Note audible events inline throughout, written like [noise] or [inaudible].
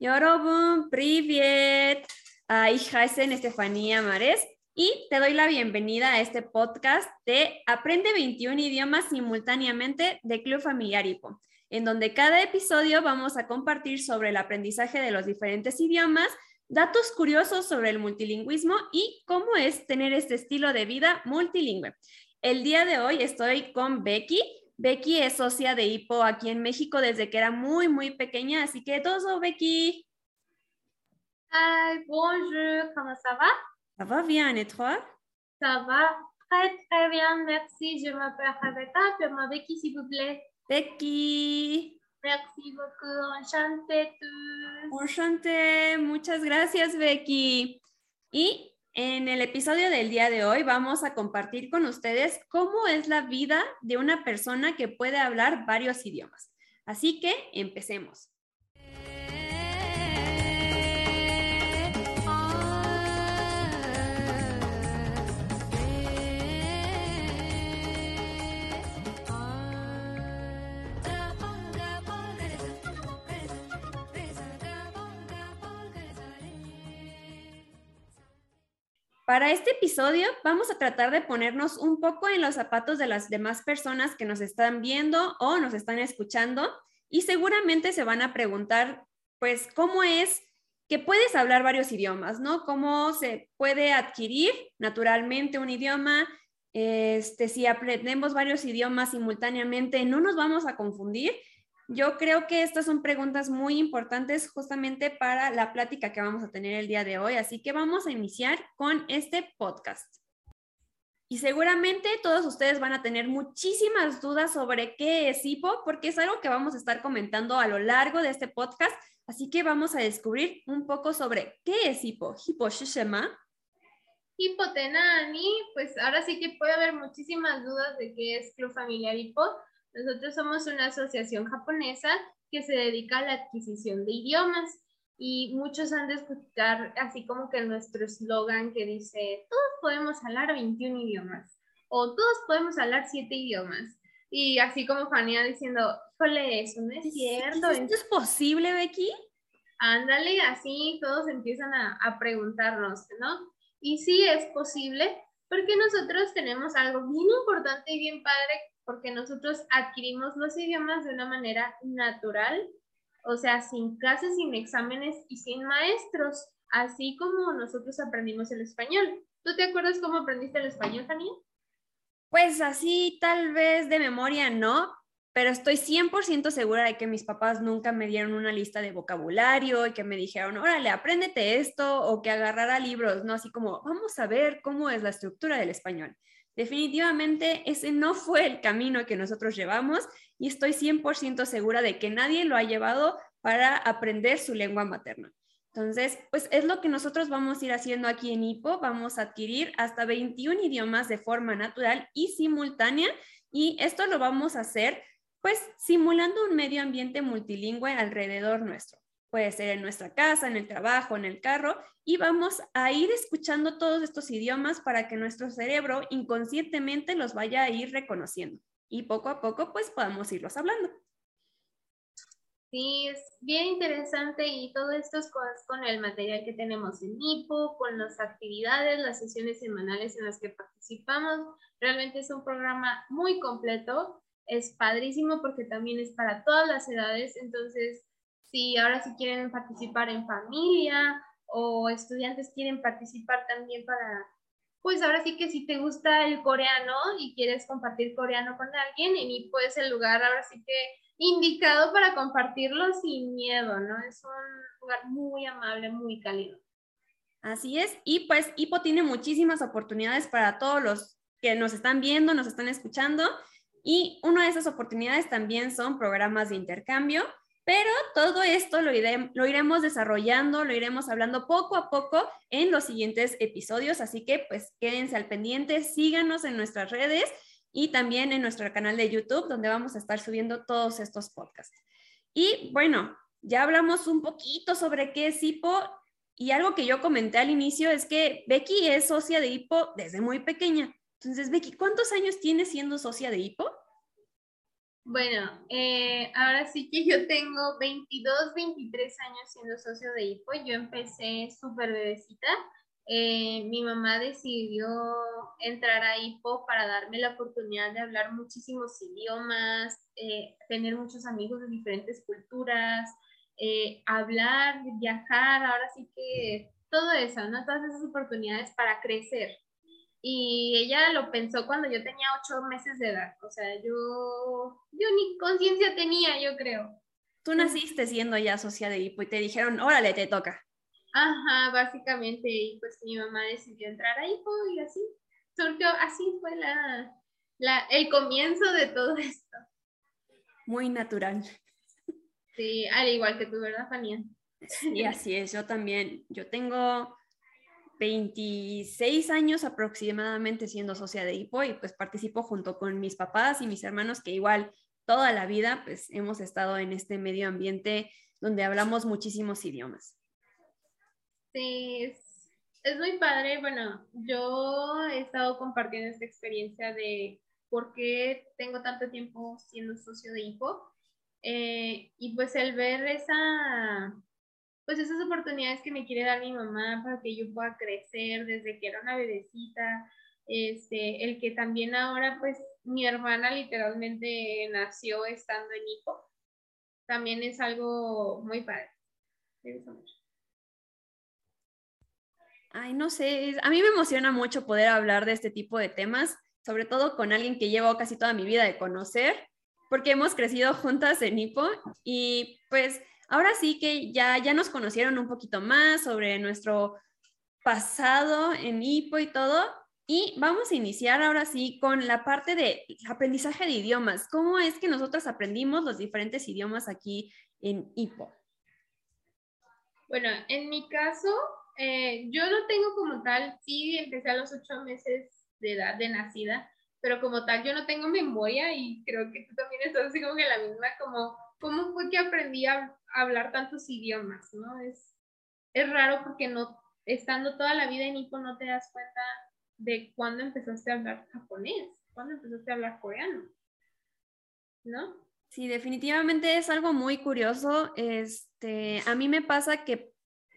Yorobun, Privet. Ich heiße Estefanía Mares y te doy la bienvenida a este podcast de Aprende 21 idiomas simultáneamente de Club Familiar Hipo, en donde cada episodio vamos a compartir sobre el aprendizaje de los diferentes idiomas, datos curiosos sobre el multilingüismo y cómo es tener este estilo de vida multilingüe. El día de hoy estoy con Becky. Becky es socia de Hipo aquí en México desde que era muy, muy pequeña, así que todo, Becky. Hi, bonjour, comment ça va? Ça va bien, et toi? Ça va très très bien, merci. Je m'appelle Rebecca, appelez-moi Becky s'il vous plaît. Becky. Merci beaucoup, enchanté tous. Enchanté, muchas gracias, Becky. Y en el episodio del día de hoy vamos a compartir con ustedes cómo es la vida de una persona que puede hablar varios idiomas. Así que empecemos. Para este episodio vamos a tratar de ponernos un poco en los zapatos de las demás personas que nos están viendo o nos están escuchando y seguramente se van a preguntar, pues, ¿cómo es que puedes hablar varios idiomas, ¿no? ¿Cómo se puede adquirir naturalmente un idioma? Este, si aprendemos varios idiomas simultáneamente, no nos vamos a confundir yo creo que estas son preguntas muy importantes justamente para la plática que vamos a tener el día de hoy, así que vamos a iniciar con este podcast. Y seguramente todos ustedes van a tener muchísimas dudas sobre qué es hipo, porque es algo que vamos a estar comentando a lo largo de este podcast, así que vamos a descubrir un poco sobre qué es hipo. Hipo shishema. Hipotenani, pues ahora sí que puede haber muchísimas dudas de qué es Club Familiar Hipo nosotros somos una asociación japonesa que se dedica a la adquisición de idiomas y muchos han de escuchar así como que nuestro eslogan que dice, todos podemos hablar 21 idiomas o todos podemos hablar 7 idiomas. Y así como Fania diciendo, híjole, eso no es cierto. ¿Esto es posible, Becky? Ándale, así todos empiezan a, a preguntarnos, ¿no? Y sí es posible, porque nosotros tenemos algo bien importante y bien padre porque nosotros adquirimos los idiomas de una manera natural, o sea, sin clases, sin exámenes y sin maestros, así como nosotros aprendimos el español. ¿Tú te acuerdas cómo aprendiste el español, Tania? Pues así, tal vez de memoria no, pero estoy 100% segura de que mis papás nunca me dieron una lista de vocabulario y que me dijeron, órale, apréndete esto o que agarrara libros, ¿no? Así como, vamos a ver cómo es la estructura del español. Definitivamente ese no fue el camino que nosotros llevamos y estoy 100% segura de que nadie lo ha llevado para aprender su lengua materna. Entonces, pues es lo que nosotros vamos a ir haciendo aquí en HIPO. Vamos a adquirir hasta 21 idiomas de forma natural y simultánea y esto lo vamos a hacer pues simulando un medio ambiente multilingüe alrededor nuestro puede ser en nuestra casa, en el trabajo, en el carro, y vamos a ir escuchando todos estos idiomas para que nuestro cerebro inconscientemente los vaya a ir reconociendo y poco a poco pues podamos irlos hablando. Sí, es bien interesante y todo esto es con, el material que tenemos en IPO, con las actividades, las sesiones semanales en las que participamos. Realmente es un programa muy completo, es padrísimo porque también es para todas las edades, entonces si ahora si quieren participar en familia o estudiantes quieren participar también para, pues ahora sí que si te gusta el coreano y quieres compartir coreano con alguien, y pues el lugar ahora sí que indicado para compartirlo sin miedo, ¿no? Es un lugar muy amable, muy cálido. Así es, y pues Hipo tiene muchísimas oportunidades para todos los que nos están viendo, nos están escuchando, y una de esas oportunidades también son programas de intercambio pero todo esto lo, iremos desarrollando, lo iremos hablando poco a poco en los siguientes episodios, así que pues quédense al pendiente, síganos en nuestras redes y también en nuestro canal de YouTube, donde vamos a estar subiendo todos estos podcasts. Y bueno, ya hablamos un poquito sobre qué es HIPO y algo que yo comenté al inicio es que Becky es socia de HIPO desde muy pequeña. Entonces, Becky, ¿cuántos años tienes siendo socia de HIPO? Bueno, eh, ahora sí que yo tengo 22, 23 años siendo socio de IPO. Yo empecé súper bebecita. Eh, mi mamá decidió entrar a IPO para darme la oportunidad de hablar muchísimos idiomas, eh, tener muchos amigos de diferentes culturas, hablar, viajar, ahora sí que todo eso, ¿no? Todas esas oportunidades para crecer y ella lo pensó cuando yo tenía ocho meses de edad. O sea, yo, yo ni conciencia tenía, yo creo. Tú naciste siendo ya socia de Hipo y te dijeron, órale, te toca. Ajá, básicamente, y pues mi mamá decidió entrar a Hipo y así surgió, así fue la, la, el comienzo de todo [laughs] esto. Muy natural. Sí, al igual que tú, ¿verdad, Fania? Sí, así es, yo también. Yo tengo 26 años aproximadamente siendo socia de HIPO y pues participo junto con mis papás y mis hermanos que igual toda la vida pues hemos estado en este medio ambiente donde hablamos muchísimos idiomas. Sí, es, muy padre. Bueno, yo he estado compartiendo esta experiencia de por qué tengo tanto tiempo siendo socio de HIPO eh, y pues el ver esa pues esas oportunidades que me quiere dar mi mamá para que yo pueda crecer desde que era una bebecita, este, el que también ahora pues mi hermana literalmente nació estando en hijo, también es algo muy padre. Ay, no sé, a mí me emociona mucho poder hablar de este tipo de temas, sobre todo con alguien que llevo casi toda mi vida de conocer, porque hemos crecido juntas en Hipo y pues ahora sí que ya, ya nos conocieron un poquito más sobre nuestro pasado en HIPO y todo. Y vamos a iniciar ahora sí con la parte de aprendizaje de idiomas. ¿Cómo es que nosotros aprendimos los diferentes idiomas aquí en HIPO? Bueno, en mi caso, eh, yo no tengo como tal, sí empecé a los ocho meses de edad de nacida, pero como tal yo no tengo memoria y creo que tú también estás así como que la misma, como, ¿cómo fue que aprendí a hablar tantos idiomas, ¿no? Es, es raro porque no, estando toda la vida en Nipo no te das cuenta de cuándo empezaste a hablar japonés, cuándo empezaste a hablar coreano, ¿no? Sí, definitivamente es algo muy curioso. Este, a mí me pasa que,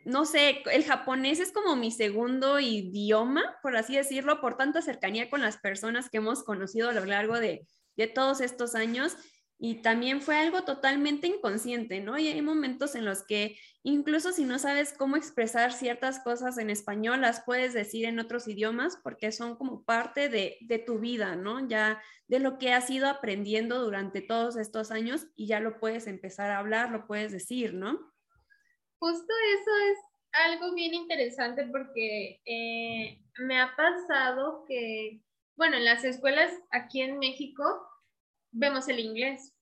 no sé, el japonés es como mi segundo idioma, por así decirlo, por tanta cercanía con las personas que hemos conocido a lo largo de, de todos estos años y también fue algo totalmente inconsciente, ¿no? Y hay momentos en los que incluso si no sabes cómo expresar ciertas cosas en español, las puedes decir en otros idiomas porque son como parte de, de tu vida, ¿no? Ya de lo que has ido aprendiendo durante todos estos años y ya lo puedes empezar a hablar, lo puedes decir, ¿no? Justo eso es algo bien interesante porque eh, me ha pasado que, bueno, en las escuelas aquí en México, vemos el inglés,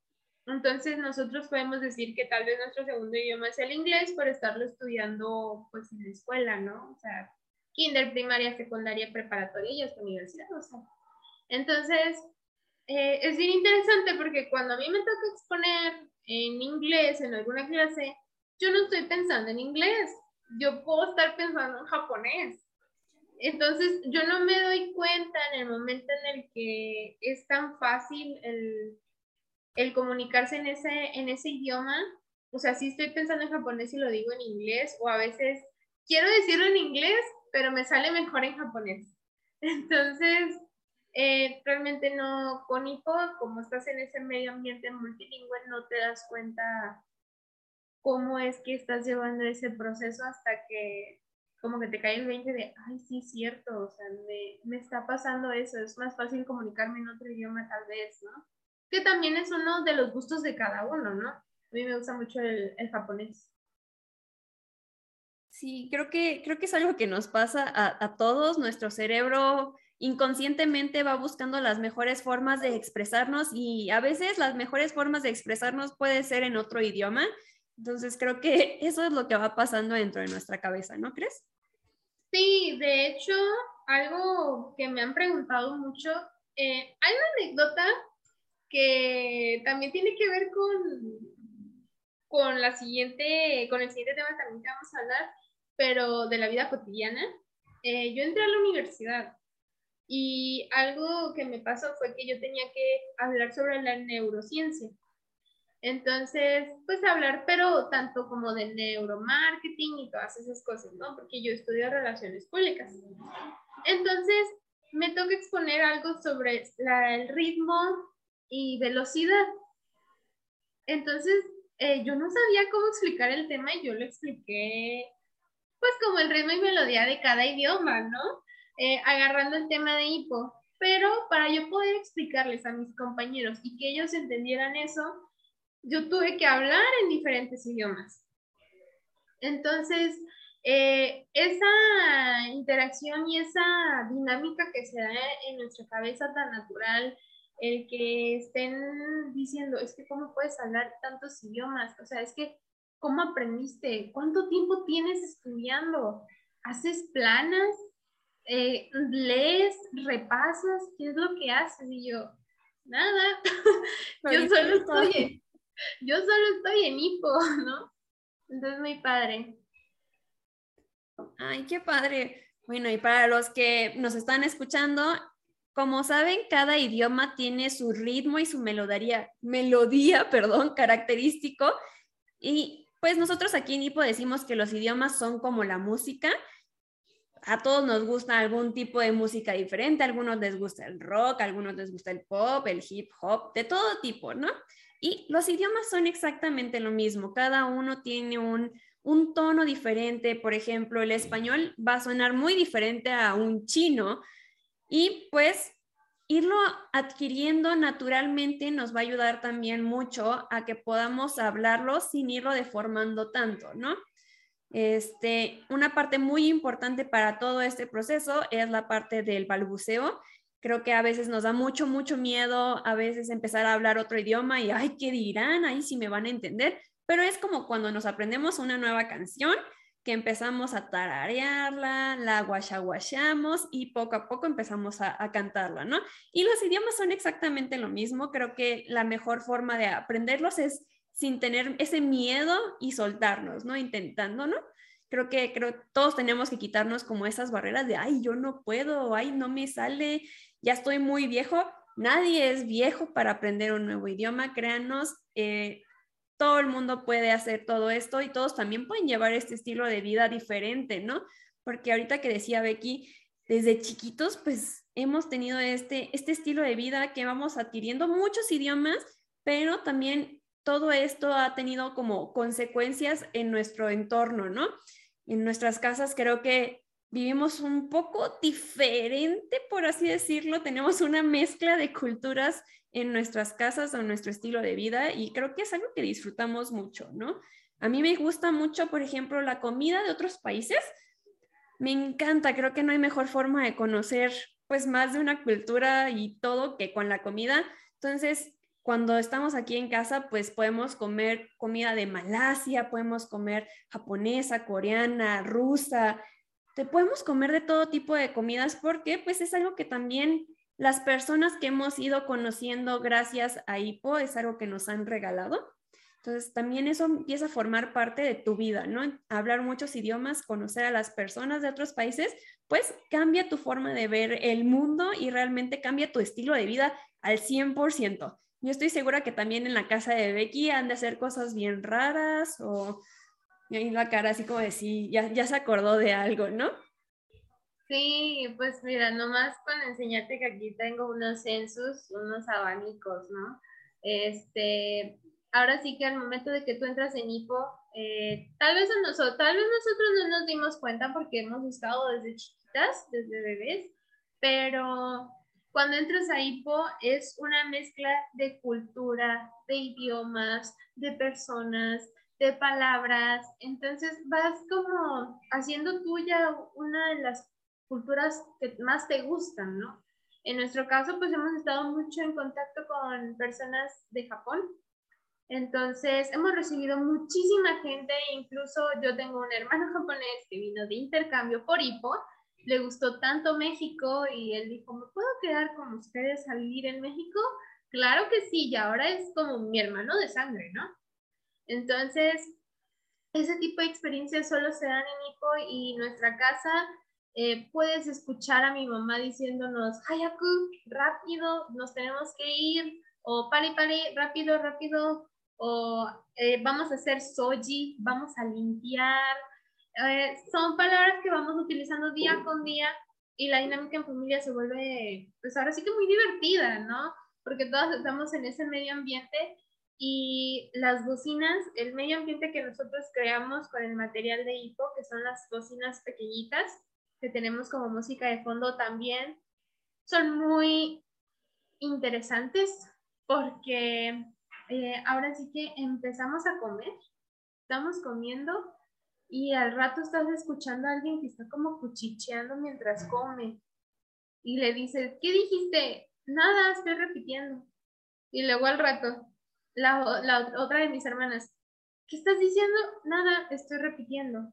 entonces nosotros podemos decir que tal vez nuestro segundo idioma es el inglés por estarlo estudiando pues en la escuela, ¿no? O sea, kinder, primaria, secundaria, preparatoria y hasta universidad, o sea. Entonces, eh, es bien interesante porque cuando a mí me toca exponer en inglés en alguna clase, yo no estoy pensando en inglés, yo puedo estar pensando en japonés. Entonces, yo no me doy cuenta en el momento en el que es tan fácil el el comunicarse en ese, en ese idioma, o sea, sí estoy pensando en japonés y lo digo en inglés, o a veces quiero decirlo en inglés, pero me sale mejor en japonés. [laughs] Entonces, eh, realmente no, con hijo, como estás en ese medio ambiente multilingüe, no te das cuenta cómo es que estás llevando ese proceso hasta que como que te cae el 20 de, ay, sí, es cierto, o sea, me, me está pasando eso, es más fácil comunicarme en otro idioma tal vez, ¿no? que también es uno de los gustos de cada uno, ¿no? A mí me gusta mucho el, japonés. Sí, creo que, creo que es algo que nos pasa a, a, todos. Nuestro cerebro inconscientemente va buscando las mejores formas de expresarnos y a veces las mejores formas de expresarnos puede ser en otro idioma. Entonces creo que [laughs] eso es lo que va pasando dentro de nuestra cabeza, ¿no crees? Sí, de hecho, algo que me han preguntado mucho, eh, hay una anécdota que también tiene que ver con, con la siguiente, con el siguiente tema también que vamos a hablar, pero de la vida cotidiana. Eh, yo entré a la universidad Y algo que me pasó fue que yo tenía que hablar sobre la neurociencia. Entonces, pues hablar, pero tanto como de neuromarketing y todas esas cosas, ¿no? Porque yo estudio relaciones públicas. Entonces, me toca exponer algo sobre el ritmo y velocidad. Entonces, eh, yo no sabía cómo explicar el tema y yo lo expliqué, pues como el ritmo y melodía de cada idioma, ¿no? Eh, agarrando el tema de hipo. Pero para yo poder explicarles a mis compañeros y que ellos entendieran eso, yo tuve que hablar en diferentes idiomas. Entonces, eh, esa interacción y esa dinámica que se da en nuestra cabeza tan natural, el que estén diciendo, es que cómo puedes hablar tantos idiomas, o sea, es que cómo aprendiste, cuánto tiempo tienes estudiando, haces planas, eh, lees, repasas, ¿qué es lo que haces? Y yo, nada, [laughs] yo solo estoy yo solo estoy en hipo, [laughs] ¿no? Entonces, muy padre. Ay, qué padre. Bueno, y para los que nos están escuchando, como saben, cada idioma tiene su ritmo y su melodía, melodía, [laughs] perdón, característico. Y pues nosotros aquí en Hipo decimos que los idiomas son como la música. A todos nos gusta algún tipo de música diferente, a algunos les gusta el rock, a algunos les gusta el pop, el hip hop, de todo tipo, ¿no? Y los idiomas son exactamente lo mismo, cada uno tiene un, tono diferente, por ejemplo, el español va a sonar muy diferente a un chino y pues irlo adquiriendo naturalmente nos va a ayudar también mucho a que podamos hablarlo sin irlo deformando tanto, ¿no? Este, una parte muy importante para todo este proceso es la parte del balbuceo, Creo que a veces nos da mucho, mucho miedo a veces empezar a hablar otro idioma y, ay, ¿qué dirán? Ahí sí me van a entender. Pero es como cuando nos aprendemos una nueva canción que empezamos a tararearla, la guachaguachamos y poco a poco empezamos a, a, cantarla, ¿no? Y los idiomas son exactamente lo mismo. Creo que la mejor forma de aprenderlos es sin tener ese miedo y soltarnos, ¿no? Intentando, ¿no? Creo que creo todos tenemos que quitarnos como esas barreras de, ay, yo no puedo, ay, no me sale, ya estoy muy viejo. Nadie es viejo para aprender un nuevo idioma, créanos. Eh, todo el mundo puede hacer todo esto y todos también pueden llevar este estilo de vida diferente, ¿no? Porque ahorita que decía Becky, desde chiquitos, pues hemos tenido este, este estilo de vida que vamos adquiriendo muchos idiomas, pero también todo esto ha tenido como consecuencias en nuestro entorno, ¿no? En nuestras casas creo que vivimos un poco diferente, por así decirlo. Tenemos una mezcla de culturas en nuestras casas o en nuestro estilo de vida y creo que es algo que disfrutamos mucho, ¿no? A mí me gusta mucho, por ejemplo, la comida de otros países. Me encanta, creo que no hay mejor forma de conocer pues más de una cultura y todo que con la comida. Entonces, cuando estamos aquí en casa, pues podemos comer comida de Malasia, podemos comer japonesa, coreana, rusa, te podemos comer de todo tipo de comidas porque pues es algo que también las personas que hemos ido conociendo gracias a IPO es algo que nos han regalado. Entonces también eso empieza a formar parte de tu vida, ¿no? Hablar muchos idiomas, conocer a las personas de otros países, pues cambia tu forma de ver el mundo y realmente cambia tu estilo de vida al 100%. Yo estoy segura que también en la casa de Becky han de hacer cosas bien raras o y la cara así como de sí, ya, ya se acordó de algo, ¿no? Sí, pues mira, nomás con enseñarte que aquí tengo unos censos, unos abanicos, ¿no? Este, ahora sí que al momento de que tú entras en hipo, eh, tal vez a nosotros, tal vez nosotros no nos dimos cuenta porque hemos estado desde chiquitas, desde bebés, pero cuando entras a Hipo es una mezcla de cultura, de idiomas, de personas, de palabras. Entonces vas como haciendo tuya una de las culturas que más te gustan, ¿no? En nuestro caso, pues hemos estado mucho en contacto con personas de Japón. Entonces, hemos recibido muchísima gente, incluso yo tengo un hermano [laughs] japonés que vino de intercambio por Hipo le gustó tanto México y él dijo, ¿me puedo quedar con ustedes a vivir en México? Claro que sí, y ahora es como mi hermano de sangre, ¿no? Entonces, ese tipo de experiencias solo se dan en Ipo y nuestra casa Eh, puedes escuchar a mi mamá diciéndonos, Hayaku, rápido, nos tenemos que ir, o pari pari, rápido, rápido, o eh, vamos a hacer soji, vamos a limpiar. Son palabras que vamos utilizando día con día y la dinámica en familia se vuelve, pues ahora sí que muy divertida, ¿no? Porque todos estamos en ese medio ambiente y las bocinas, el medio ambiente que nosotros creamos con el material de hipo, que son las bocinas pequeñitas, que tenemos como música de fondo también, son muy interesantes porque eh, ahora sí que empezamos a comer, estamos comiendo y al rato estás escuchando a alguien que está como cuchicheando mientras come y le dices, ¿qué dijiste? Nada, estoy repitiendo. Y luego al rato, la, la otra de mis hermanas, ¿qué estás diciendo? Nada, estoy repitiendo.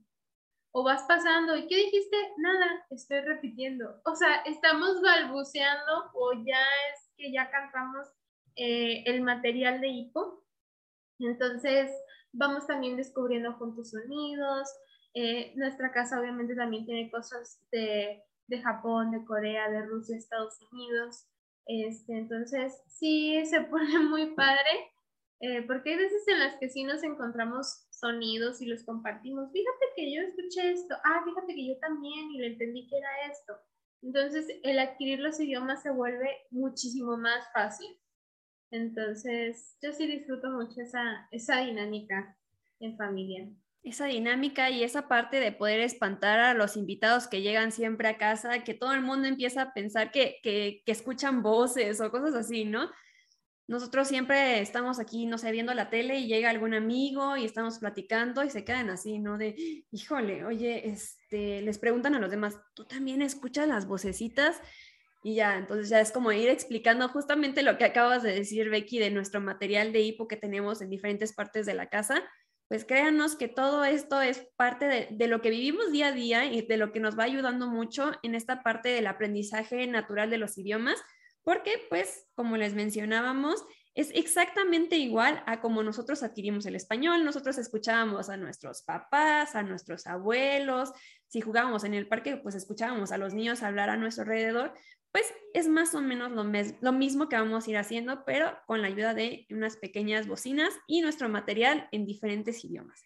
O vas pasando, ¿y qué dijiste? Nada, estoy repitiendo. O sea, estamos balbuceando o ya es que ya cantamos eh, el material de hipo. Entonces, vamos también descubriendo juntos sonidos. Eh, nuestra casa obviamente también tiene cosas de, Japón, de Corea, de Rusia, Estados Unidos. Este, entonces, sí se [laughs] pone muy padre. Eh, porque hay veces en las que sí nos encontramos sonidos y los compartimos. Fíjate que yo escuché esto, ah, fíjate que yo también y le entendí que era esto. Entonces, el adquirir los idiomas se vuelve muchísimo más fácil. Entonces, yo sí disfruto mucho esa, esa dinámica en familia. Esa dinámica y esa parte de poder espantar a los invitados que llegan siempre a casa, que todo el mundo empieza a pensar que, que, escuchan voces o cosas así, ¿no? nosotros siempre estamos aquí, no sé, viendo la tele y llega algún amigo y estamos platicando y se quedan así, ¿no? De, híjole, oye, este, les preguntan a los demás, ¿tú también escuchas las vocecitas? Y ya, entonces ya es como ir explicando justamente lo que acabas de decir, Becky, de nuestro material de hipo que tenemos en diferentes partes de la casa. Pues créanos que todo esto es parte de, de lo que vivimos día a día y de lo que nos va ayudando mucho en esta parte del aprendizaje natural de los idiomas porque pues como les mencionábamos, es exactamente igual a como nosotros adquirimos el español, nosotros escuchábamos a nuestros papás, a nuestros abuelos, si jugábamos en el parque, pues escuchábamos a los niños hablar a nuestro alrededor, pues es más o menos lo, lo, mismo que vamos a ir haciendo, pero con la ayuda de unas pequeñas bocinas y nuestro material en diferentes idiomas.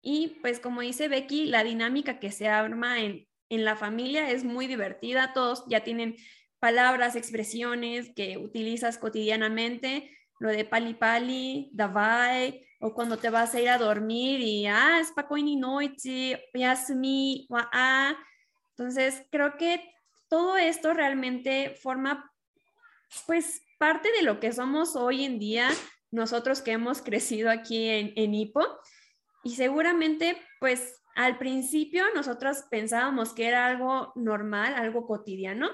Y pues como dice Becky, la dinámica que se arma en, en la familia es muy divertida, todos ya tienen palabras, expresiones que utilizas cotidianamente, lo de pali pali, davai, o cuando te vas a ir a dormir y, ah, es pacoini noche, yasumi, wa Entonces, creo que todo esto realmente forma, pues, parte de lo que somos hoy en día, nosotros que hemos crecido aquí en, en Ipo. Y seguramente, pues, al principio nosotros pensábamos que era algo normal, algo cotidiano,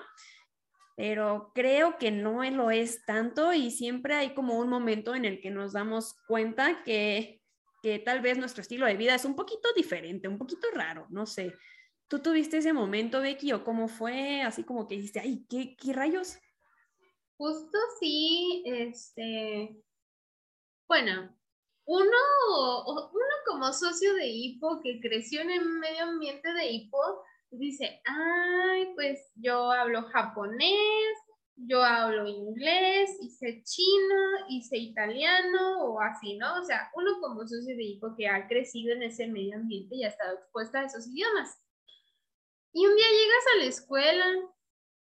pero creo que no lo es tanto y siempre hay como un momento en el que nos damos cuenta que, que tal vez nuestro estilo de vida es un poquito diferente, un poquito raro, no sé. ¿Tú tuviste ese momento, Becky, o cómo fue? Así como que dijiste, ay, ¿qué, qué rayos? Justo sí, este, bueno, uno, uno como socio de HIPO que creció en el medio ambiente de HIPO, dice, ay, pues yo hablo japonés, yo hablo inglés, hice chino, hice italiano o así, ¿no? O sea, uno como socio de hijo que ha crecido en ese medio ambiente y ha estado expuesta a esos idiomas. Y un día llegas a la escuela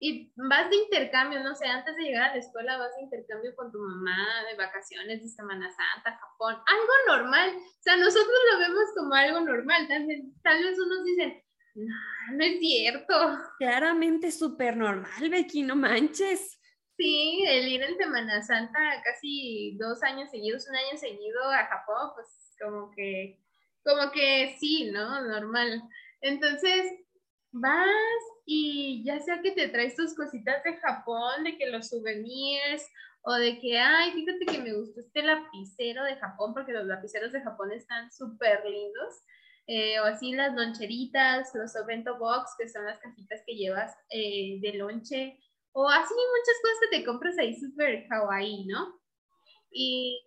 y vas de intercambio, no sé, antes de llegar a la escuela vas de intercambio con tu mamá, de vacaciones, de Semana Santa, Japón, algo normal. O sea, nosotros lo vemos como algo normal. Tal vez, tal vez unos dicen, no, no es cierto. Claramente súper normal, Becky, no manches. Sí, el ir en Semana Santa casi dos años seguidos, un año seguido a Japón, pues como que, como que sí, ¿no? Normal. Entonces, vas y ya sea que te traes tus cositas de Japón, de que los souvenirs, o de que, ay, fíjate que me gustó este lapicero de Japón, porque los lapiceros de Japón están súper lindos. Eh, o así las loncheritas, los ovento box, que son las cajitas que llevas eh, de lonche, o así muchas cosas que te compras ahí súper kawaii, ¿no? Y,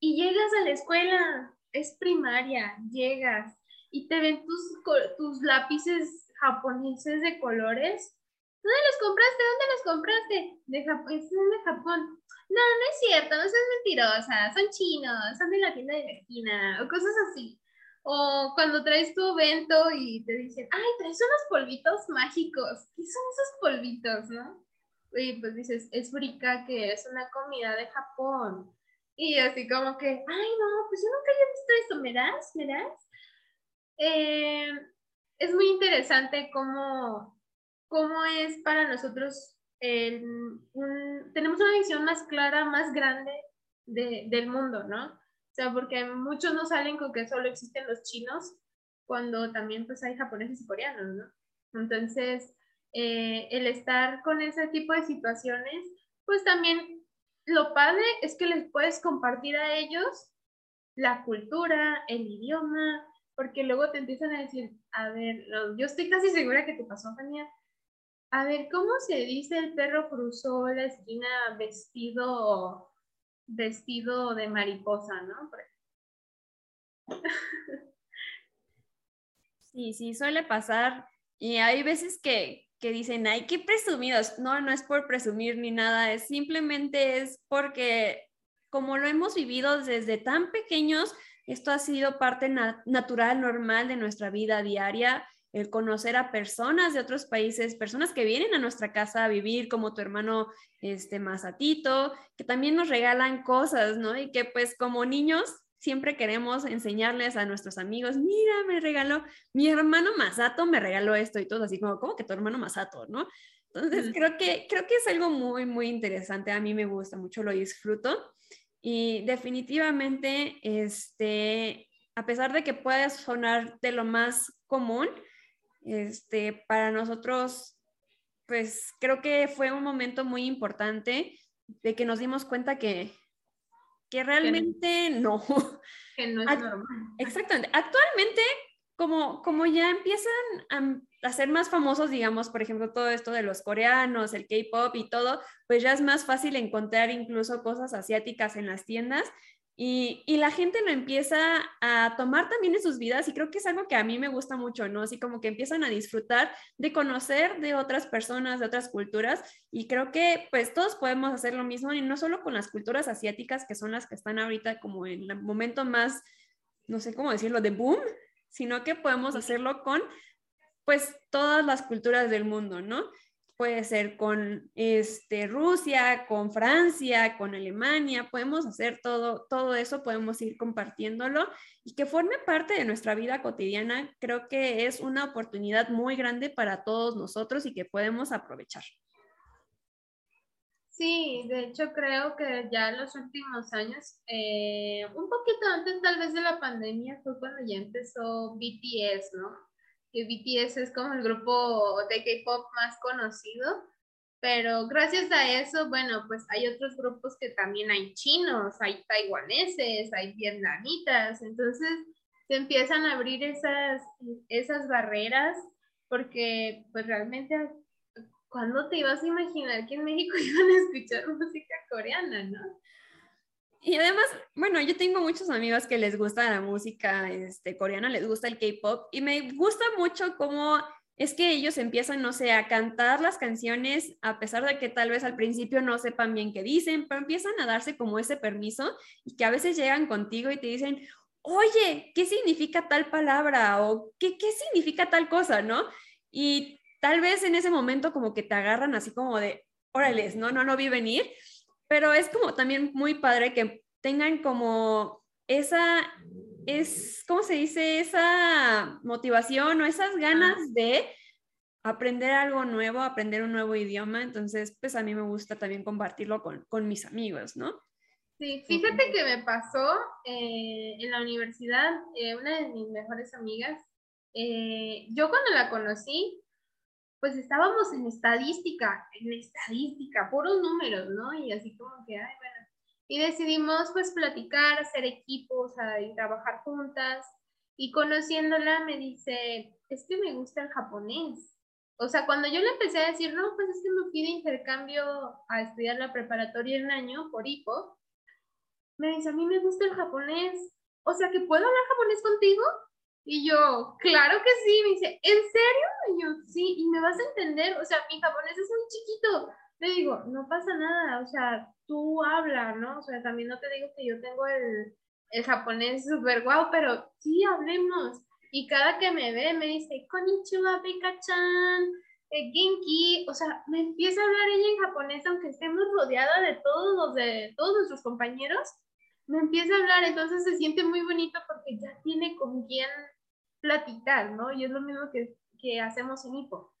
y llegas a la escuela, es primaria, llegas y te ven tus, tus lápices japoneses de colores. ¿Dónde los compraste? ¿Dónde los compraste? De Japón, son de Japón. No, no es cierto, no seas mentirosa, son chinos, son de la tienda de la esquina, o cosas así. O cuando traes tu evento y te dicen, ay, traes unos polvitos mágicos. ¿Qué son esos polvitos, no? Y pues dices, es que es una comida de Japón. Y así como que, ay, no, pues yo nunca había visto esto, ¿me das? ¿Me das? Eh, es muy interesante cómo, cómo es para nosotros, tenemos una visión más clara, más grande del mundo, ¿no? O sea, porque muchos no salen con que solo existen los chinos, cuando también pues hay japoneses y coreanos, ¿no? Entonces, eh, el estar con ese tipo de situaciones, pues también lo padre es que les puedes compartir a ellos la cultura, el idioma, porque luego te empiezan a decir, a ver, yo estoy casi segura que te pasó, Tania. A ver, ¿cómo se dice el perro cruzó la esquina vestido, vestido de mariposa, no? [laughs] Sí, sí, suele pasar. Y hay veces que, que dicen, ay, qué presumidos. No, no es por presumir ni nada, es simplemente es porque como lo hemos vivido desde tan pequeños, esto ha sido parte natural, normal de nuestra vida diaria, el conocer a personas de otros países, personas que vienen a nuestra casa a vivir, como tu hermano este Mazatito, que también nos regalan cosas, ¿no? Y que pues como niños siempre queremos enseñarles a nuestros amigos, mira, me regaló, mi hermano Masato me regaló esto y todo así como, ¿cómo que tu hermano Masato, no? Entonces, creo, que, creo que es algo muy, muy interesante. A mí me gusta mucho, lo disfruto. Y definitivamente, este, a pesar de que puede sonar de lo más común, este, para nosotros, pues creo que fue un momento muy importante de que nos dimos cuenta que que realmente no. Que no es normal. Exactamente. Actualmente, como, como ya empiezan a, ser más famosos, digamos, por ejemplo, todo esto de los coreanos, el K-pop y todo, pues ya es más fácil encontrar incluso cosas asiáticas en las tiendas y, y, la gente lo empieza a tomar también en sus vidas y creo que es algo que a mí me gusta mucho, ¿no? Así como que empiezan a disfrutar de conocer de otras personas, de otras culturas y creo que pues todos podemos hacer lo mismo y no solo con las culturas asiáticas que son las que están ahorita como en el momento más, no sé cómo decirlo, de boom, sino que podemos hacerlo con pues todas las culturas del mundo, ¿no? puede ser con este, Rusia, con Francia, con Alemania, podemos hacer todo, todo eso, podemos ir compartiéndolo y que forme parte de nuestra vida cotidiana, creo que es una oportunidad muy grande para todos nosotros y que podemos aprovechar. Sí, de hecho creo que ya en los últimos años, eh, un poquito antes tal vez de la pandemia, fue cuando ya empezó BTS, ¿no? que BTS es como el grupo de K-pop más conocido, pero gracias a eso, bueno, pues hay otros grupos que también hay chinos, hay taiwaneses, hay vietnamitas, entonces se empiezan a abrir esas, esas barreras porque pues realmente ¿cuándo te ibas a imaginar que en México [laughs] iban a escuchar música coreana, no? Y además, bueno, yo tengo muchos amigos que les gusta la música este, coreana, les gusta el K-pop y me gusta mucho cómo es que ellos empiezan, no sé, a cantar las canciones a pesar de que tal vez al principio no sepan bien qué dicen, pero empiezan a darse como ese permiso y que a veces llegan contigo y te dicen, oye, ¿qué significa tal palabra? o ¿qué, qué significa tal cosa? ¿No? Y tal vez en ese momento como que te agarran así como de, órales, no, no, no vi venir pero es como también muy padre que tengan como esa, es, ¿cómo se dice? Esa motivación o esas ganas de aprender algo nuevo, aprender un nuevo idioma. Entonces, pues a mí me gusta también compartirlo con, con mis amigos, ¿no? Sí, fíjate que me pasó eh, en la universidad, eh, una de mis mejores amigas, eh, yo cuando la conocí, pues estábamos en estadística, en estadística, puros números, ¿no? Y así como que, ay, bueno. Y decidimos pues platicar, hacer equipos, y trabajar juntas. Y conociéndola me dice, es que me gusta el japonés. O sea, cuando yo le empecé a decir, no, pues es que me fui de intercambio a estudiar la preparatoria en un año por hipo, me dice, a mí me gusta el japonés. O sea, que puedo hablar japonés contigo. Y yo, claro que sí, me dice, ¿en serio? Y yo, sí, y me vas a entender, o sea, mi japonés es muy chiquito. Le digo, no pasa nada, o sea, tú habla, ¿no? O sea, también no te digo que yo tengo el, el japonés súper guau, pero sí, hablemos. Y cada que me ve me dice, Konnichiwa, Pika-chan, eh, Genki, o sea, me empieza a hablar ella en japonés, aunque estemos rodeada de todos los de todos nuestros compañeros, me empieza a hablar, entonces se siente muy bonito porque ya tiene con quién platicar, ¿no? Y es lo mismo que, que hacemos en Hipo.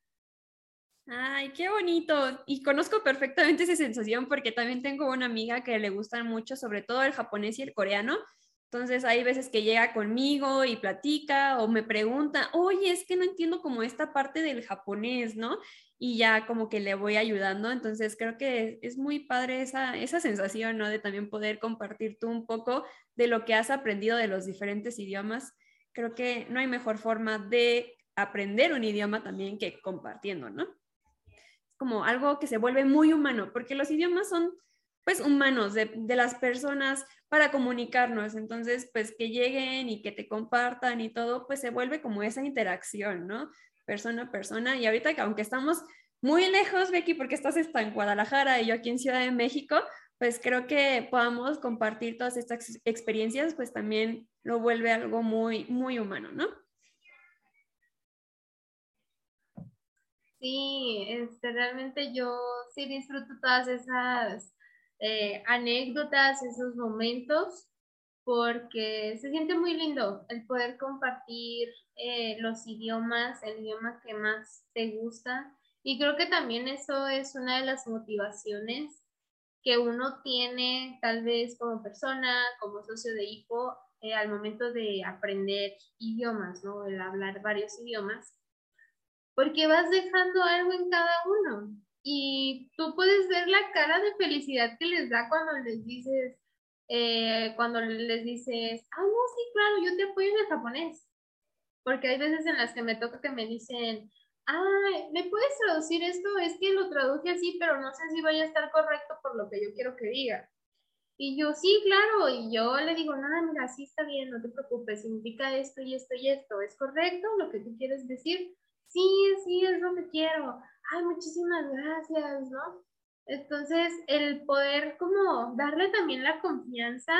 Ay, qué bonito. Y conozco perfectamente esa sensación porque también tengo una amiga que le gustan mucho, sobre todo el japonés y el coreano. Entonces hay veces que llega conmigo y platica o me pregunta, oye, es que no entiendo como esta parte del japonés, ¿no? Y ya como que le voy ayudando. Entonces creo que es muy padre esa, esa sensación, ¿no? De también poder compartir tú un poco de lo que has aprendido de los diferentes idiomas. Creo que no hay mejor forma de aprender un idioma también que compartiendo, ¿no? como algo que se vuelve muy humano, porque los idiomas son pues humanos de, de, las personas para comunicarnos, entonces pues que lleguen y que te compartan y todo, pues se vuelve como esa interacción, ¿no? Persona a persona y ahorita que aunque estamos muy lejos, Becky, porque estás en Guadalajara y yo aquí en Ciudad de México, pues creo que podamos compartir todas estas experiencias, pues también lo vuelve algo muy, muy humano, ¿no? Sí, este, realmente yo sí disfruto todas esas eh, anécdotas, esos momentos, porque se siente muy lindo el poder compartir eh, los idiomas, el idioma que más te gusta. Y creo que también eso es una de las motivaciones que uno tiene tal vez como persona, como socio de hipo, eh, al momento de aprender idiomas, ¿no? El hablar varios idiomas porque vas dejando algo en cada uno. Y tú puedes ver la cara de felicidad que les da cuando les dices, eh, cuando les dices, ah, no, sí, claro, yo te apoyo en el japonés. Porque hay veces en las que me toca que me dicen, ah, ¿me puedes traducir esto? Es que lo traduje así, pero no sé si vaya a estar correcto por lo que yo quiero que diga. Y yo, sí, claro, y yo le digo, no, mira, sí está bien, no te preocupes, significa esto y esto y esto, ¿es correcto lo que tú quieres decir? sí, sí, es lo que quiero. Ay, muchísimas gracias, ¿no? Entonces, el poder como darle también la confianza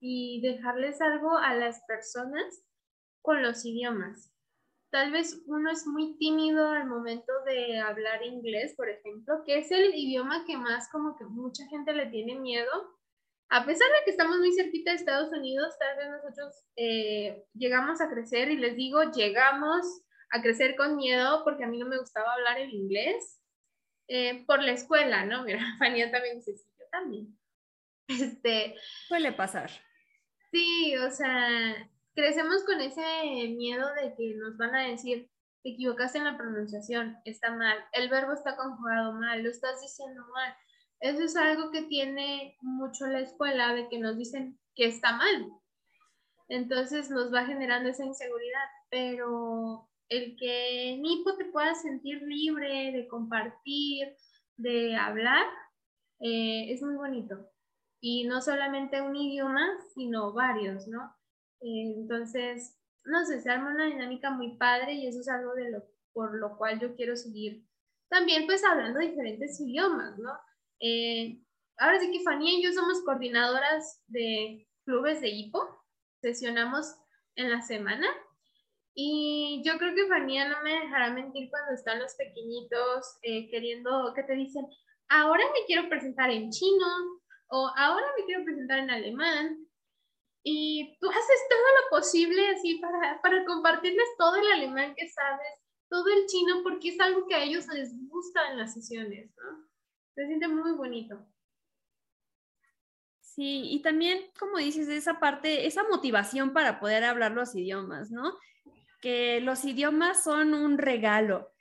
y dejarles algo a las personas con los idiomas. Tal vez uno es muy tímido al momento de hablar inglés, por ejemplo, que es el idioma que más como que mucha gente le tiene miedo. A pesar de que estamos muy cerquita de Estados Unidos, tal vez nosotros eh, llegamos a crecer y les digo, llegamos a crecer con miedo porque a mí no me gustaba hablar el inglés eh, por la escuela, ¿no? Mira, [laughs] Fania también dice, sí, yo también. Este, Suele pasar. Sí, o sea, crecemos con ese miedo de que nos van a decir, te equivocaste en la pronunciación, está mal, el verbo está conjugado mal, lo estás diciendo mal. Eso es algo que tiene mucho la escuela, de que nos dicen que está mal. Entonces nos va generando esa inseguridad, pero el que Nipo te pueda sentir libre de compartir, de hablar, eh, es muy bonito. Y no solamente un idioma, sino varios, ¿no? Entonces, no sé, se arma una dinámica muy padre y eso es algo de lo, por lo cual yo quiero seguir también pues hablando diferentes idiomas, ¿no? Eh, ahora sí que Fanny y yo somos coordinadoras de clubes de hipo, sesionamos en la semana y yo creo que Fanía no me dejará mentir cuando están los pequeñitos eh, queriendo que te dicen, ahora me quiero presentar en chino o ahora me quiero presentar en alemán. Y tú haces todo lo posible así para, para compartirles todo el alemán que sabes, todo el chino, porque es algo que a ellos les gusta en las sesiones, ¿no? Se siente muy bonito. Sí, y también, como dices, esa parte, esa motivación para poder hablar los idiomas, ¿no? que los idiomas son un regalo.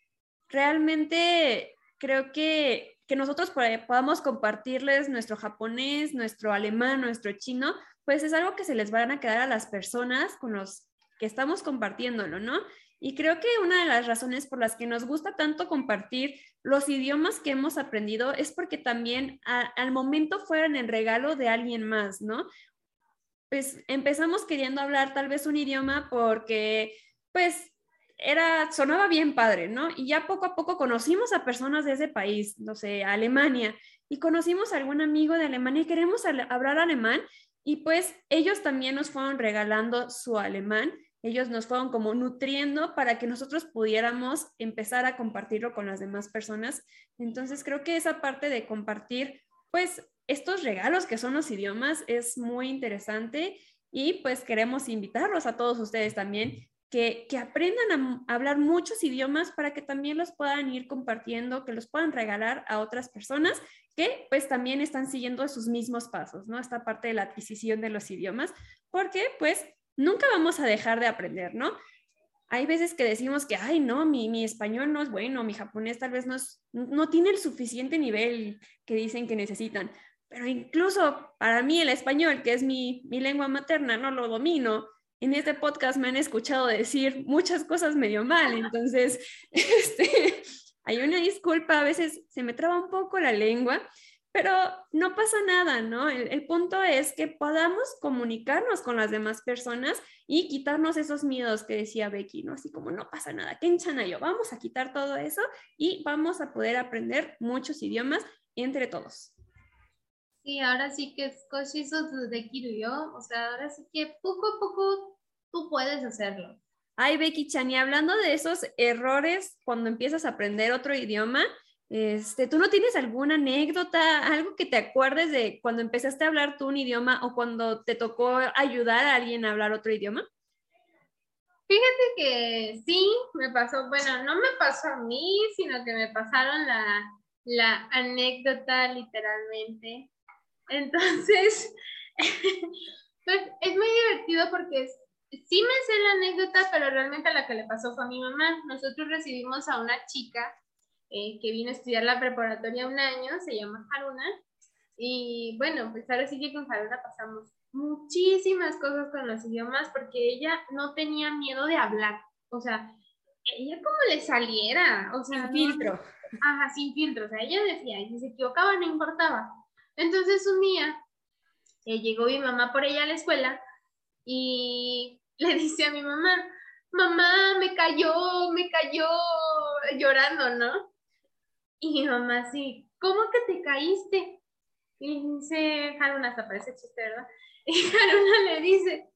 Realmente creo que, que nosotros podamos compartirles nuestro japonés, nuestro alemán, nuestro chino, pues es algo que se les van a quedar a las personas con los que estamos compartiéndolo, ¿no? Y creo que una de las razones por las que nos gusta tanto compartir los idiomas que hemos aprendido es porque también al momento fueron el regalo de alguien más, ¿no? pues empezamos queriendo hablar tal vez un idioma porque pues era, sonaba bien padre, ¿no? Y ya poco a poco conocimos a personas de ese país, no sé, Alemania, y conocimos a algún amigo de Alemania y queremos hablar alemán, y pues ellos también nos fueron regalando su alemán, ellos nos fueron como nutriendo para que nosotros pudiéramos empezar a compartirlo con las demás personas. Entonces creo que esa parte de compartir, pues estos regalos que son los idiomas es muy interesante y pues queremos invitarlos a todos ustedes también que, aprendan a, hablar muchos idiomas para que también los puedan ir compartiendo, que los puedan regalar a otras personas que pues también están siguiendo sus mismos pasos, ¿no? Esta parte de la adquisición de los idiomas, porque pues nunca vamos a dejar de aprender, ¿no? Hay veces que decimos que, ay, no, mi, mi español no es bueno, mi japonés tal vez no, no tiene el suficiente nivel que dicen que necesitan, pero incluso para mí el español, que es mi, mi lengua materna, no lo domino en este podcast me han escuchado decir muchas cosas medio mal, entonces [laughs] este, hay una disculpa, a veces se me traba un poco la lengua, pero no pasa nada, ¿no? El, punto es que podamos comunicarnos con las demás personas y quitarnos esos miedos que decía Becky, ¿no? Así como no pasa nada, ¿qué enchana yo? Vamos a quitar todo eso y vamos a poder aprender muchos idiomas entre todos. Sí, ahora sí que es yo, o sea, ahora sí que poco a poco tú puedes hacerlo. Ay, Becky Chan, y hablando de esos errores cuando empiezas a aprender otro idioma, este, ¿tú no tienes alguna anécdota, algo que te acuerdes de cuando empezaste a hablar tú un idioma o cuando te tocó ayudar a alguien a hablar otro idioma? Fíjate que sí, me pasó, bueno, no me pasó a mí, sino que me pasaron la, la anécdota literalmente. Entonces, [laughs] pues es muy divertido porque sí me sé la anécdota, pero realmente la que le pasó fue a mi mamá. Nosotros recibimos a una chica eh, que vino a estudiar la preparatoria un año, se llama Haruna, y bueno, pues ahora sí que con Haruna pasamos muchísimas cosas con los idiomas porque ella no tenía miedo de hablar, o sea, ella como le saliera, o sea, sin filtro. Ajá, sin filtro, o sea, ella decía, y si se equivocaba no importaba. Entonces un día eh, llegó mi mamá por ella a la escuela y le dice a mi mamá, mamá, me cayó, me cayó llorando, ¿no? Y mi mamá así, ¿cómo que te caíste? Y dice, Haruna, hasta parece chiste, ¿verdad? [laughs] Y Haruna le dice,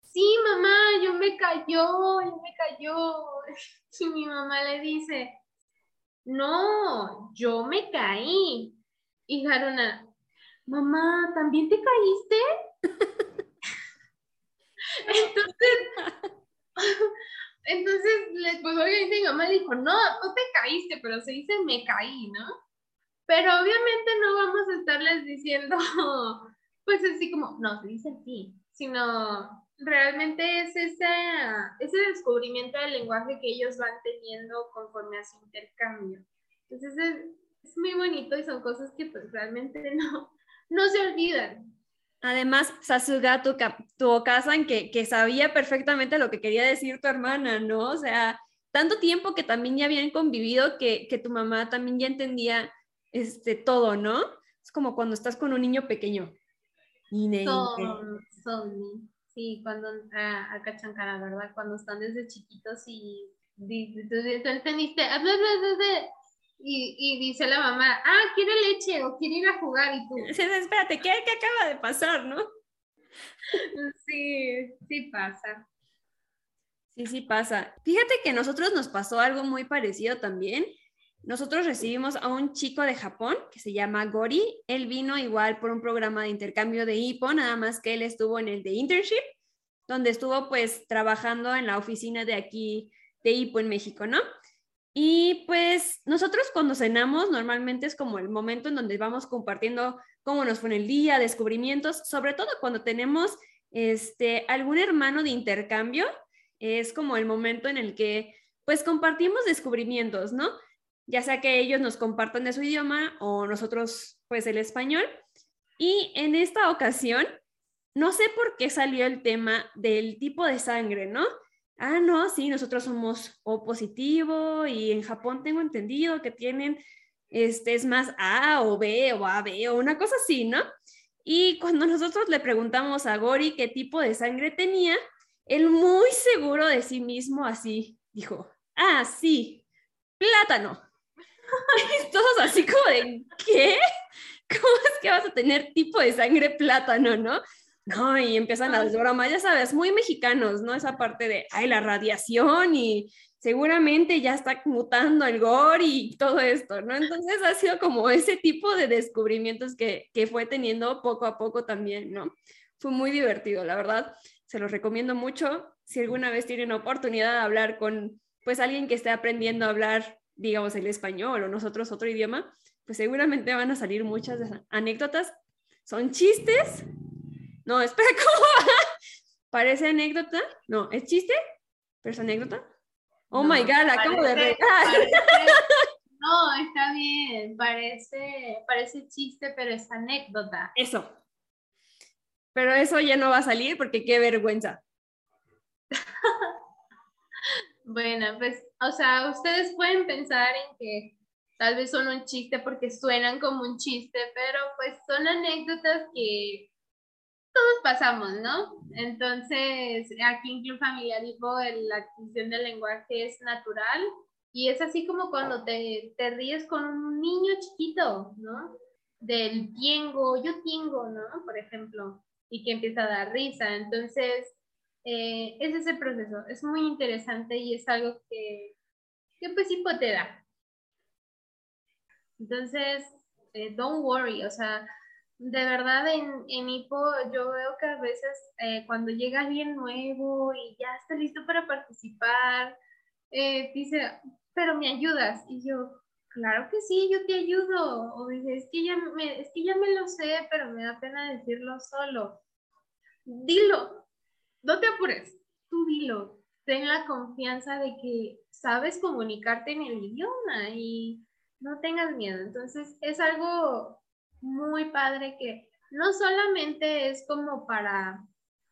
sí, mamá, yo me cayó, yo me cayó. [laughs] Y mi mamá le dice, no, yo me caí. Y Haruna, mamá, ¿también te caíste? [laughs] entonces, [laughs] entonces, pues obviamente mi mamá dijo, no, no te caíste, pero se dice me caí, ¿no? Pero obviamente no vamos a estarles diciendo, [laughs] pues así como, no, se dice así, sino realmente es ese, ese descubrimiento del lenguaje que ellos van teniendo conforme a su intercambio. Entonces es, es muy bonito y son cosas que pues realmente [laughs] no, no se olvidan. Además, Sasuga, tu, tu en que, que sabía perfectamente lo que quería decir tu hermana, ¿no? O sea, tanto tiempo que también ya habían convivido que, que tu mamá también ya entendía este, todo, ¿no? Es como cuando estás con un niño pequeño. Son, son, sí, cuando ah, acá chancara, ¿verdad? Cuando están desde chiquitos y, y tú, entendiste, y, y, dice la mamá, ah, quiere leche o quiere ir a jugar y tú. Espérate, ¿qué, ¿qué acaba de pasar, no? [laughs] Sí, sí pasa. Sí, sí pasa. Fíjate que a nosotros nos pasó algo muy parecido también. Nosotros recibimos a un chico de Japón que se llama Gori. Él vino igual por un programa de intercambio de IPO, nada más que él estuvo en el de internship, donde estuvo pues trabajando en la oficina de aquí de IPO en México, ¿no? Y pues nosotros cuando cenamos normalmente es como el momento en donde vamos compartiendo cómo nos fue en el día, descubrimientos, sobre todo cuando tenemos este, algún hermano de intercambio, es como el momento en el que pues compartimos descubrimientos, ¿no? Ya sea que ellos nos compartan de su idioma o nosotros pues el español. Y en esta ocasión, no sé por qué salió el tema del tipo de sangre, ¿no? Ah, no, sí, nosotros somos O positivo y en Japón tengo entendido que tienen, este, es más A o B o AB o una cosa así, ¿no? Y cuando nosotros le preguntamos a Gori qué tipo de sangre tenía, él muy seguro de sí mismo así dijo, ah, sí, plátano. [laughs] todos así como de, ¿qué? ¿Cómo es que vas a tener tipo de sangre plátano, no? No, y empiezan las bromas, ya sabes, muy mexicanos, ¿no? Esa parte de, ay, la radiación y seguramente ya está mutando el gore y todo esto, ¿no? Entonces ha sido como ese tipo de descubrimientos que, que fue teniendo poco a poco también, ¿no? Fue muy divertido, la verdad, se los recomiendo mucho. Si alguna vez tienen oportunidad de hablar con, pues, alguien que esté aprendiendo a hablar, digamos, el español o nosotros otro idioma, pues seguramente van a salir muchas anécdotas. Son chistes, no, espera, [laughs] ¿cómo? ¿Parece anécdota? No, ¿es chiste? ¿Pero es anécdota? Oh my God, acabo de regar. [laughs] No, está bien, parece, parece chiste, pero es anécdota. Eso. Pero eso ya no va a salir porque qué vergüenza. [laughs] bueno, pues, o sea, ustedes pueden pensar en que tal vez son un chiste porque suenan como un chiste, pero pues son anécdotas que todos pasamos, ¿no? Entonces, aquí en Club Familiar dijo, la adquisición del lenguaje es natural y es así como cuando te, te ríes con un niño chiquito, ¿no? Del tiengo, yo tiengo, ¿no? Por ejemplo, y que empieza a dar risa. Entonces, eh, ese es el proceso. Es muy interesante y es algo que, que pues hipo te da. Entonces, eh, don't worry, o sea, de verdad en, en Hipo yo veo que a veces eh, cuando llega alguien nuevo y ya está listo para participar, eh, dice, pero me ayudas. Y yo, claro que sí, yo te ayudo. O dice, que, ya me, es que ya me lo sé, pero me da pena decirlo solo. Dilo, no te apures, tú dilo. Ten la confianza de que sabes comunicarte en el idioma y no tengas miedo. Entonces, es algo muy padre que no solamente es como para,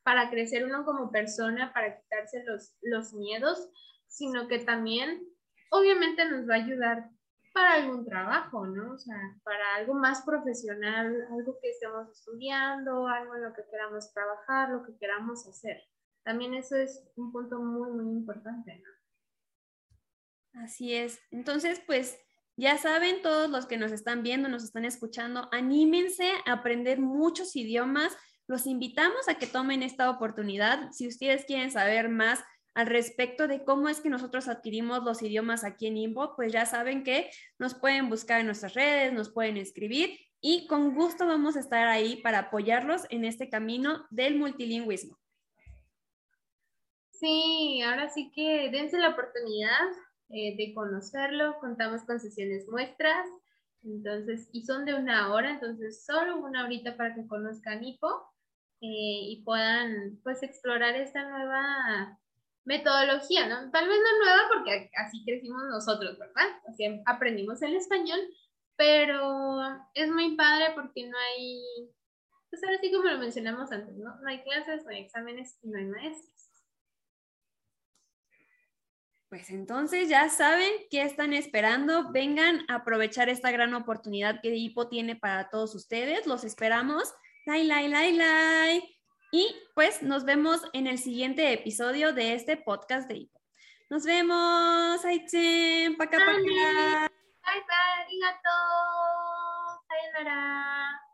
para crecer uno como persona, para quitarse los, los miedos, sino que también obviamente nos va a ayudar para algún trabajo, ¿no? O sea, para algo más profesional, algo que estemos estudiando, algo en lo que queramos trabajar, lo que queramos hacer. También eso es un punto muy, muy importante, ¿no? Así es. Entonces, pues ya saben, todos los que nos están viendo, nos están escuchando, anímense a aprender muchos idiomas. Los invitamos a que tomen esta oportunidad. Si ustedes quieren saber más al respecto de cómo es que nosotros adquirimos los idiomas aquí en IMBO, pues ya saben que nos pueden buscar en nuestras redes, nos pueden escribir y con gusto vamos a estar ahí para apoyarlos en este camino del multilingüismo. Sí, ahora sí que dense la oportunidad eh, de conocerlo. Contamos con sesiones muestras, entonces, y son de una hora, entonces solo una horita para que conozcan IPO eh, y puedan pues explorar esta nueva metodología, ¿no? Tal vez no nueva porque así crecimos nosotros, ¿verdad? Así aprendimos el español, pero es muy padre porque no hay, pues ahora sí como lo mencionamos antes, ¿no? No hay clases, no hay exámenes y no hay maestros. Pues entonces ya saben qué están esperando. Vengan a aprovechar esta gran oportunidad que Hipo tiene para todos ustedes. Los esperamos. Lai, lai, lai, lai. Y pues nos vemos en el siguiente episodio de este podcast de Hipo. Nos vemos. Aitzen. Paca, paca. Bye, bye. Arigato. Sayonara.